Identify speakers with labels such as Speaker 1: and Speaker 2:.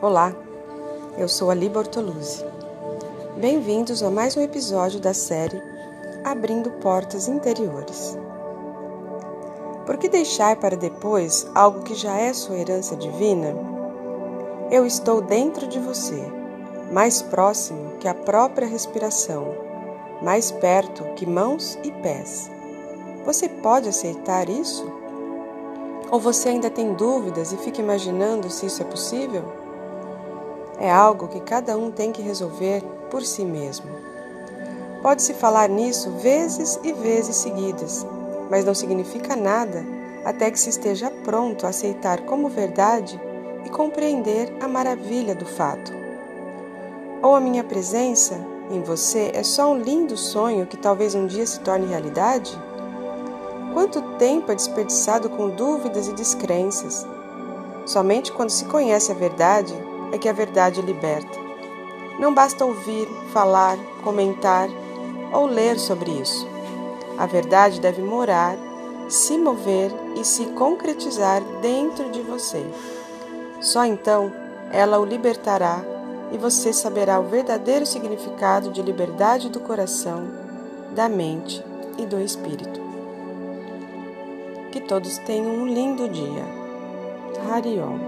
Speaker 1: Olá, eu sou Ali Bortoluzzi. Bem-vindos a mais um episódio da série Abrindo Portas Interiores. Por que deixar para depois algo que já é sua herança divina? Eu estou dentro de você, mais próximo que a própria respiração, mais perto que mãos e pés. Você pode aceitar isso? Ou você ainda tem dúvidas e fica imaginando se isso é possível? é algo que cada um tem que resolver por si mesmo. Pode-se falar nisso vezes e vezes seguidas, mas não significa nada até que se esteja pronto a aceitar como verdade e compreender a maravilha do fato. Ou a minha presença em você é só um lindo sonho que talvez um dia se torne realidade? Quanto tempo é desperdiçado com dúvidas e descrenças? Somente quando se conhece a verdade é que a verdade liberta. Não basta ouvir, falar, comentar ou ler sobre isso. A verdade deve morar, se mover e se concretizar dentro de você. Só então ela o libertará e você saberá o verdadeiro significado de liberdade do coração, da mente e do espírito. Que todos tenham um lindo dia. Hariom.